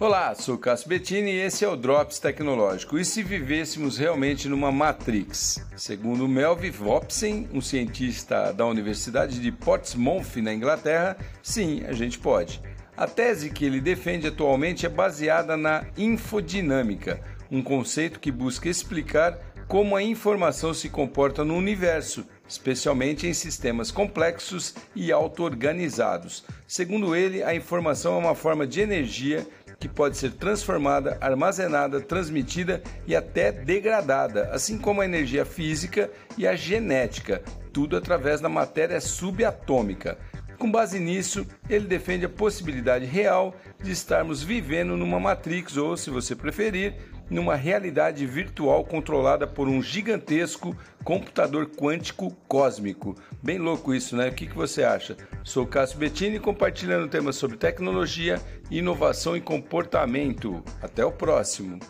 Olá, sou Cássio Bettini e esse é o Drops Tecnológico. E se vivêssemos realmente numa Matrix? Segundo Melvin Vopsen, um cientista da Universidade de Portsmouth, na Inglaterra, sim, a gente pode. A tese que ele defende atualmente é baseada na infodinâmica, um conceito que busca explicar como a informação se comporta no universo, especialmente em sistemas complexos e auto-organizados. Segundo ele, a informação é uma forma de energia que pode ser transformada, armazenada, transmitida e até degradada, assim como a energia física e a genética, tudo através da matéria subatômica. Com base nisso, ele defende a possibilidade real de estarmos vivendo numa Matrix ou, se você preferir, numa realidade virtual controlada por um gigantesco computador quântico cósmico. Bem louco isso, né? O que, que você acha? Sou Cássio Bettini compartilhando temas sobre tecnologia, inovação e comportamento. Até o próximo!